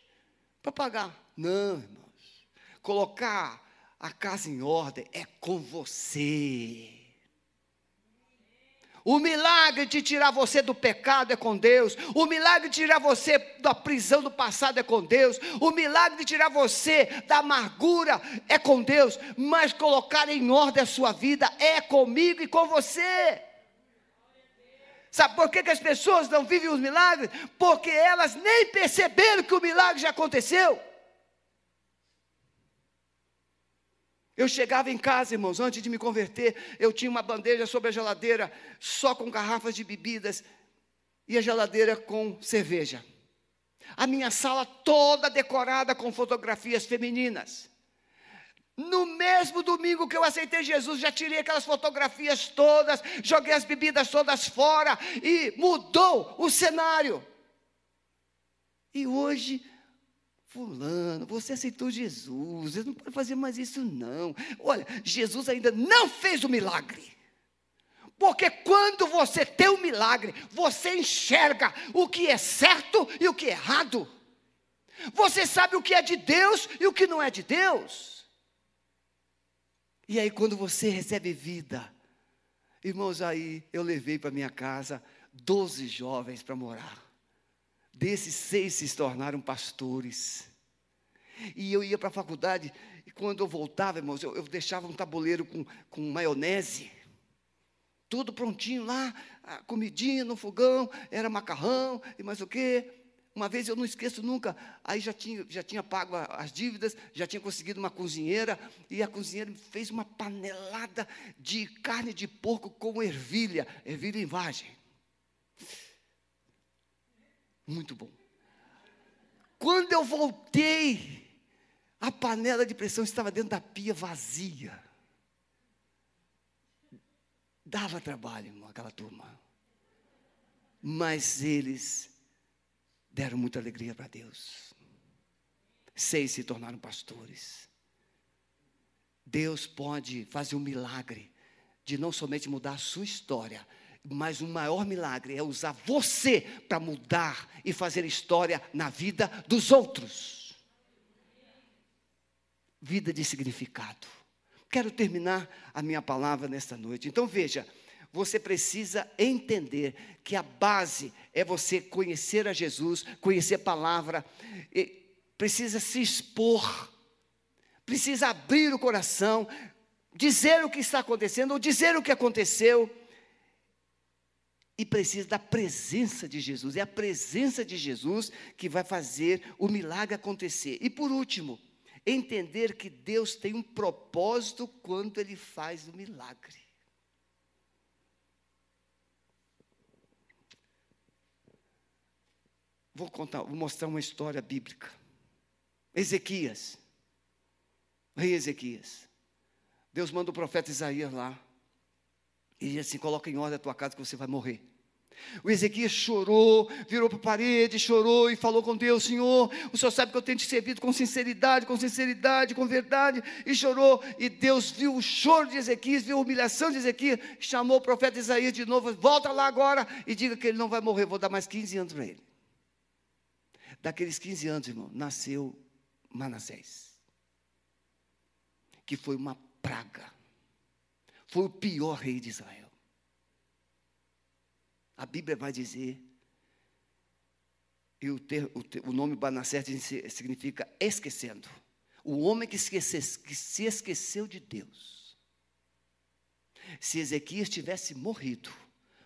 para pagar. Não, irmãos. Colocar a casa em ordem é com você. O milagre de tirar você do pecado é com Deus. O milagre de tirar você da prisão do passado é com Deus. O milagre de tirar você da amargura é com Deus. Mas colocar em ordem a sua vida é comigo e com você. Sabe por que, que as pessoas não vivem os milagres? Porque elas nem perceberam que o milagre já aconteceu. Eu chegava em casa, irmãos, antes de me converter, eu tinha uma bandeja sobre a geladeira, só com garrafas de bebidas, e a geladeira com cerveja. A minha sala toda decorada com fotografias femininas. No mesmo domingo que eu aceitei Jesus, já tirei aquelas fotografias todas, joguei as bebidas todas fora e mudou o cenário. E hoje Fulano, você aceitou Jesus, você não pode fazer mais isso, não. Olha, Jesus ainda não fez o milagre. Porque quando você tem o um milagre, você enxerga o que é certo e o que é errado. Você sabe o que é de Deus e o que não é de Deus. E aí, quando você recebe vida, irmãos, aí eu levei para minha casa 12 jovens para morar. Desses seis se tornaram pastores. E eu ia para a faculdade, e quando eu voltava, irmãos, eu, eu deixava um tabuleiro com, com maionese. Tudo prontinho lá, a comidinha no fogão, era macarrão e mais o quê. Uma vez eu não esqueço nunca, aí já tinha, já tinha pago as dívidas, já tinha conseguido uma cozinheira, e a cozinheira fez uma panelada de carne de porco com ervilha, ervilha em vagem. Muito bom. Quando eu voltei, a panela de pressão estava dentro da pia vazia. Dava trabalho, irmão, aquela turma. Mas eles deram muita alegria para Deus. Seis se tornaram pastores. Deus pode fazer um milagre de não somente mudar a sua história, mas o maior milagre é usar você para mudar e fazer história na vida dos outros. Vida de significado. Quero terminar a minha palavra nesta noite. Então veja, você precisa entender que a base é você conhecer a Jesus, conhecer a palavra, precisa se expor, precisa abrir o coração, dizer o que está acontecendo ou dizer o que aconteceu e precisa da presença de Jesus. É a presença de Jesus que vai fazer o milagre acontecer. E por último, entender que Deus tem um propósito quando Ele faz o milagre. Vou contar, vou mostrar uma história bíblica. Ezequias, rei Ezequias. Deus manda o profeta Isaías lá. E diz assim: coloca em ordem a tua casa que você vai morrer. O Ezequias chorou, virou para a parede, chorou e falou com Deus: Senhor, o Senhor sabe que eu tenho te servido com sinceridade, com sinceridade, com verdade, e chorou. E Deus viu o choro de Ezequias, viu a humilhação de Ezequias, chamou o profeta Isaías de novo: volta lá agora e diga que ele não vai morrer, vou dar mais 15 anos para ele. Daqueles 15 anos, irmão, nasceu Manassés, que foi uma praga, foi o pior rei de Israel. A Bíblia vai dizer, e o, ter, o, ter, o nome Manassés significa esquecendo. O homem que, esquece, que se esqueceu de Deus. Se Ezequias tivesse morrido,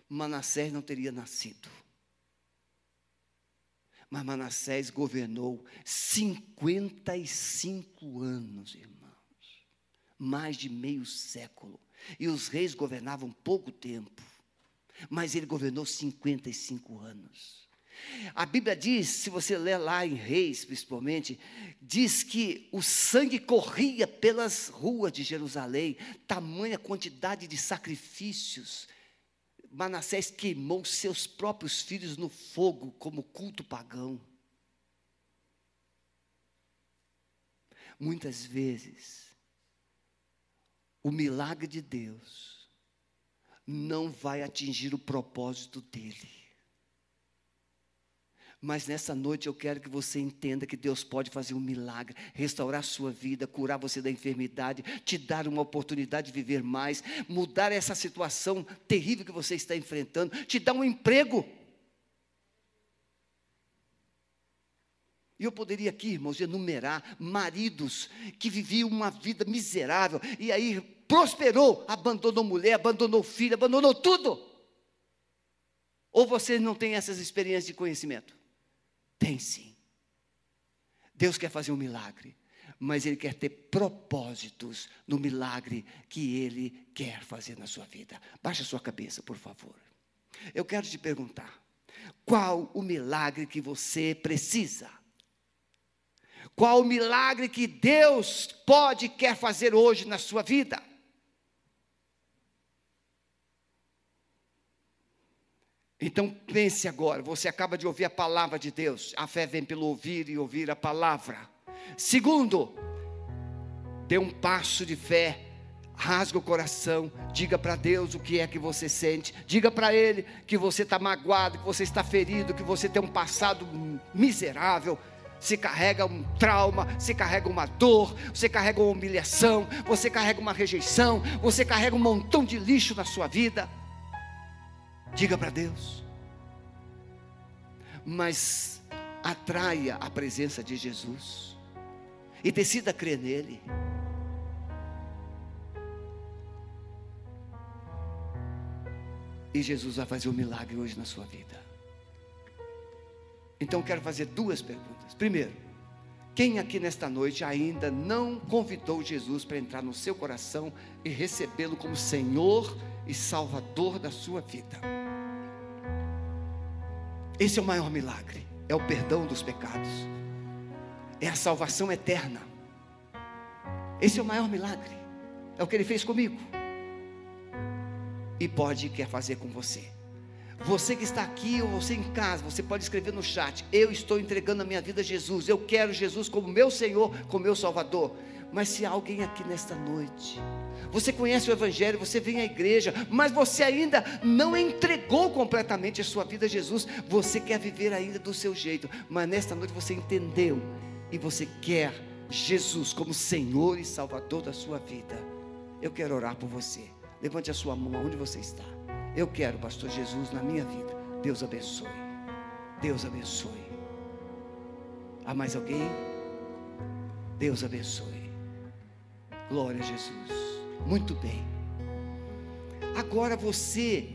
Manassés não teria nascido. Mas Manassés governou 55 anos, irmãos. Mais de meio século. E os reis governavam pouco tempo mas ele governou 55 anos. A Bíblia diz, se você ler lá em Reis, principalmente, diz que o sangue corria pelas ruas de Jerusalém, tamanha quantidade de sacrifícios. Manassés queimou seus próprios filhos no fogo, como culto pagão. Muitas vezes, o milagre de Deus não vai atingir o propósito dele. Mas nessa noite eu quero que você entenda que Deus pode fazer um milagre, restaurar sua vida, curar você da enfermidade, te dar uma oportunidade de viver mais, mudar essa situação terrível que você está enfrentando, te dar um emprego. E eu poderia aqui, irmãos, enumerar maridos que viviam uma vida miserável e aí prosperou, abandonou mulher, abandonou filho, abandonou tudo. Ou você não tem essas experiências de conhecimento? Tem sim. Deus quer fazer um milagre, mas Ele quer ter propósitos no milagre que Ele quer fazer na sua vida. Baixa sua cabeça, por favor. Eu quero te perguntar: qual o milagre que você precisa? Qual o milagre que Deus pode quer fazer hoje na sua vida? Então pense agora, você acaba de ouvir a palavra de Deus. A fé vem pelo ouvir e ouvir a palavra. Segundo, dê um passo de fé, rasga o coração, diga para Deus o que é que você sente, diga para Ele que você está magoado, que você está ferido, que você tem um passado miserável. Você carrega um trauma, você carrega uma dor, você carrega uma humilhação, você carrega uma rejeição, você carrega um montão de lixo na sua vida. Diga para Deus. Mas atraia a presença de Jesus. E decida crer nele. E Jesus vai fazer um milagre hoje na sua vida. Então quero fazer duas perguntas. Primeiro, quem aqui nesta noite ainda não convidou Jesus para entrar no seu coração e recebê-lo como Senhor e Salvador da sua vida? Esse é o maior milagre, é o perdão dos pecados, é a salvação eterna. Esse é o maior milagre, é o que ele fez comigo, e pode quer fazer com você. Você que está aqui ou você em casa, você pode escrever no chat: Eu estou entregando a minha vida a Jesus, eu quero Jesus como meu Senhor, como meu Salvador. Mas se alguém aqui nesta noite, você conhece o Evangelho, você vem à igreja, mas você ainda não entregou completamente a sua vida a Jesus, você quer viver ainda do seu jeito, mas nesta noite você entendeu e você quer Jesus como Senhor e Salvador da sua vida. Eu quero orar por você. Levante a sua mão onde você está. Eu quero, Pastor Jesus, na minha vida. Deus abençoe. Deus abençoe. Há mais alguém? Deus abençoe. Glória a Jesus. Muito bem. Agora você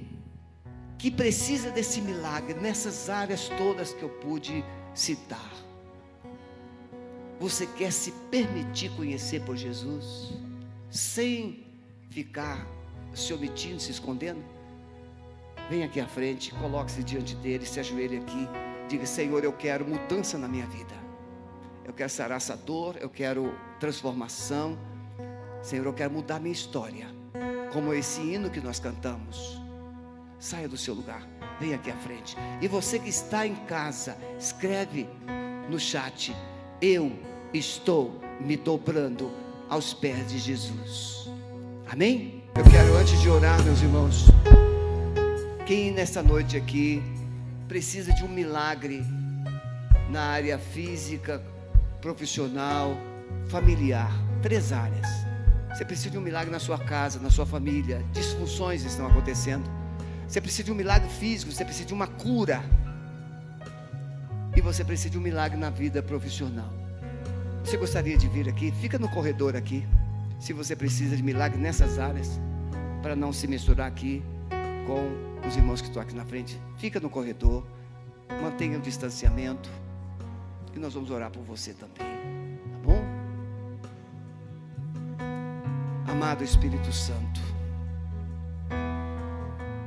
que precisa desse milagre nessas áreas todas que eu pude citar. Você quer se permitir conhecer por Jesus sem ficar se omitindo, se escondendo? Vem aqui à frente, coloque-se diante dele, se ajoelhe aqui, diga: Senhor, eu quero mudança na minha vida. Eu quero sarar essa dor, eu quero transformação Senhor, eu quero mudar minha história, como esse hino que nós cantamos. Saia do seu lugar, venha aqui à frente. E você que está em casa, escreve no chat: Eu estou me dobrando aos pés de Jesus. Amém? Eu quero, antes de orar, meus irmãos, quem nessa noite aqui precisa de um milagre na área física, profissional, familiar, três áreas. Você precisa de um milagre na sua casa, na sua família. Disfunções estão acontecendo. Você precisa de um milagre físico, você precisa de uma cura. E você precisa de um milagre na vida profissional. Você gostaria de vir aqui? Fica no corredor aqui. Se você precisa de milagre nessas áreas, para não se misturar aqui com os irmãos que estão aqui na frente, fica no corredor. Mantenha o distanciamento. E nós vamos orar por você também. Amado Espírito Santo,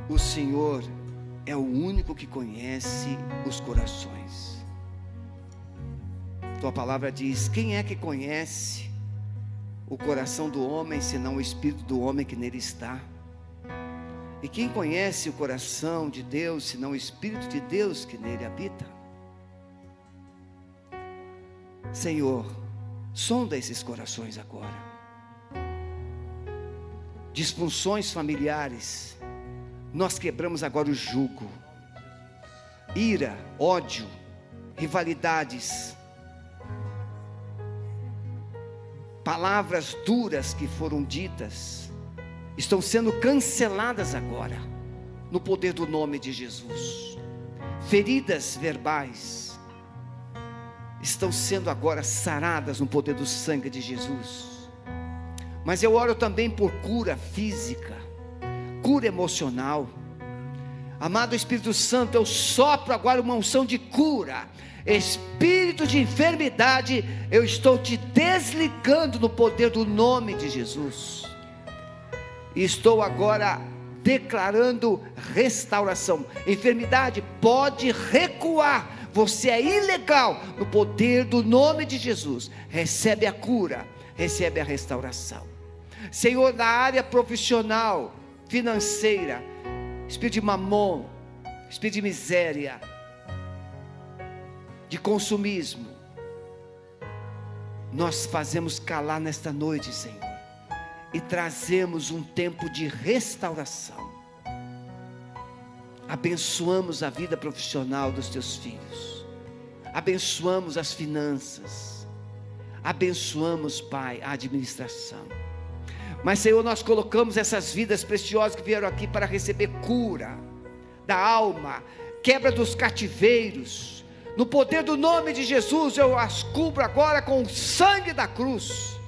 o Senhor é o único que conhece os corações. Tua palavra diz: quem é que conhece o coração do homem, senão o espírito do homem que nele está? E quem conhece o coração de Deus, senão o espírito de Deus que nele habita? Senhor, sonda esses corações agora disfunções familiares, nós quebramos agora o jugo. Ira, ódio, rivalidades, palavras duras que foram ditas, estão sendo canceladas agora, no poder do nome de Jesus. Feridas verbais estão sendo agora saradas no poder do sangue de Jesus mas eu oro também por cura física, cura emocional. Amado Espírito Santo, eu sopro agora uma unção de cura. Espírito de enfermidade, eu estou te desligando no poder do nome de Jesus. Estou agora declarando restauração. Enfermidade pode recuar. Você é ilegal no poder do nome de Jesus. Recebe a cura, recebe a restauração. Senhor, na área profissional, financeira, espírito de mamon, espírito de miséria, de consumismo, nós fazemos calar nesta noite, Senhor, e trazemos um tempo de restauração. Abençoamos a vida profissional dos teus filhos, abençoamos as finanças, abençoamos, Pai, a administração. Mas, Senhor, nós colocamos essas vidas preciosas que vieram aqui para receber cura da alma, quebra dos cativeiros, no poder do nome de Jesus, eu as cubro agora com o sangue da cruz.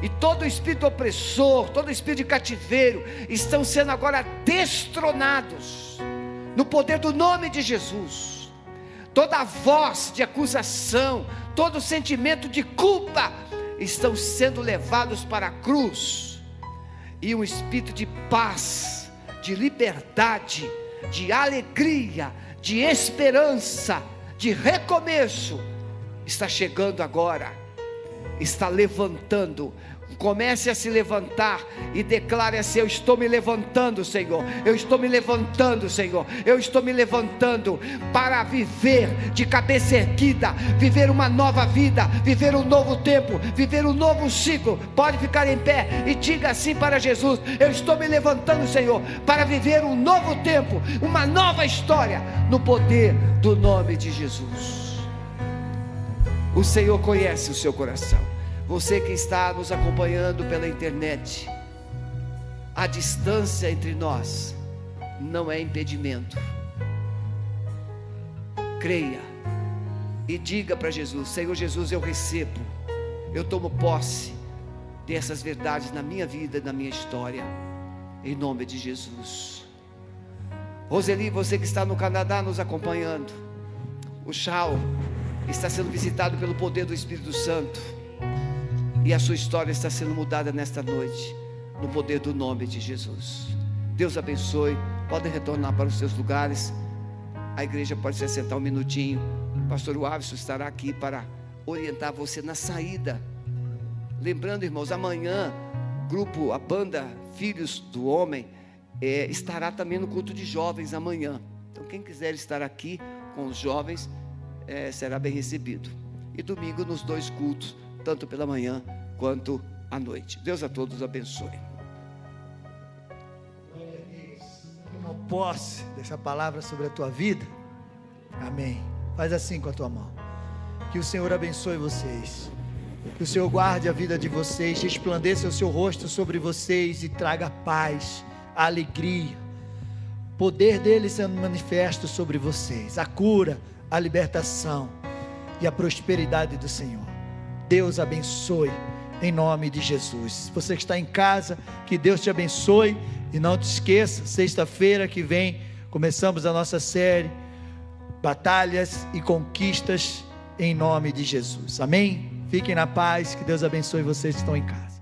E todo espírito opressor, todo espírito de cativeiro, estão sendo agora destronados. No poder do nome de Jesus. Toda voz de acusação, todo sentimento de culpa, estão sendo levados para a cruz. E um espírito de paz, de liberdade, de alegria, de esperança, de recomeço. Está chegando agora, está levantando Comece a se levantar e declare assim: Eu estou me levantando, Senhor. Eu estou me levantando, Senhor. Eu estou me levantando para viver de cabeça erguida, viver uma nova vida, viver um novo tempo, viver um novo ciclo. Pode ficar em pé e diga assim para Jesus: Eu estou me levantando, Senhor, para viver um novo tempo, uma nova história, no poder do nome de Jesus. O Senhor conhece o seu coração. Você que está nos acompanhando pela internet, a distância entre nós não é impedimento. Creia e diga para Jesus: Senhor Jesus, eu recebo, eu tomo posse dessas verdades na minha vida, na minha história, em nome de Jesus. Roseli, você que está no Canadá nos acompanhando, o Chau está sendo visitado pelo poder do Espírito Santo. E a sua história está sendo mudada nesta noite, no poder do nome de Jesus. Deus abençoe. Podem retornar para os seus lugares. A igreja pode se assentar um minutinho. O pastor Wavison estará aqui para orientar você na saída. Lembrando, irmãos, amanhã, grupo, a banda Filhos do Homem, é, estará também no culto de jovens amanhã. Então, quem quiser estar aqui com os jovens, é, será bem recebido. E domingo nos dois cultos tanto pela manhã quanto à noite. Deus a todos abençoe. Uma posse dessa palavra sobre a tua vida. Amém. Faz assim com a tua mão. Que o Senhor abençoe vocês. Que o Senhor guarde a vida de vocês, resplandeça o seu rosto sobre vocês e traga paz, alegria. O poder dele sendo manifesto sobre vocês, a cura, a libertação e a prosperidade do Senhor. Deus abençoe em nome de Jesus. Você que está em casa, que Deus te abençoe e não te esqueça, sexta-feira que vem começamos a nossa série Batalhas e Conquistas em nome de Jesus. Amém? Fiquem na paz, que Deus abençoe vocês que estão em casa.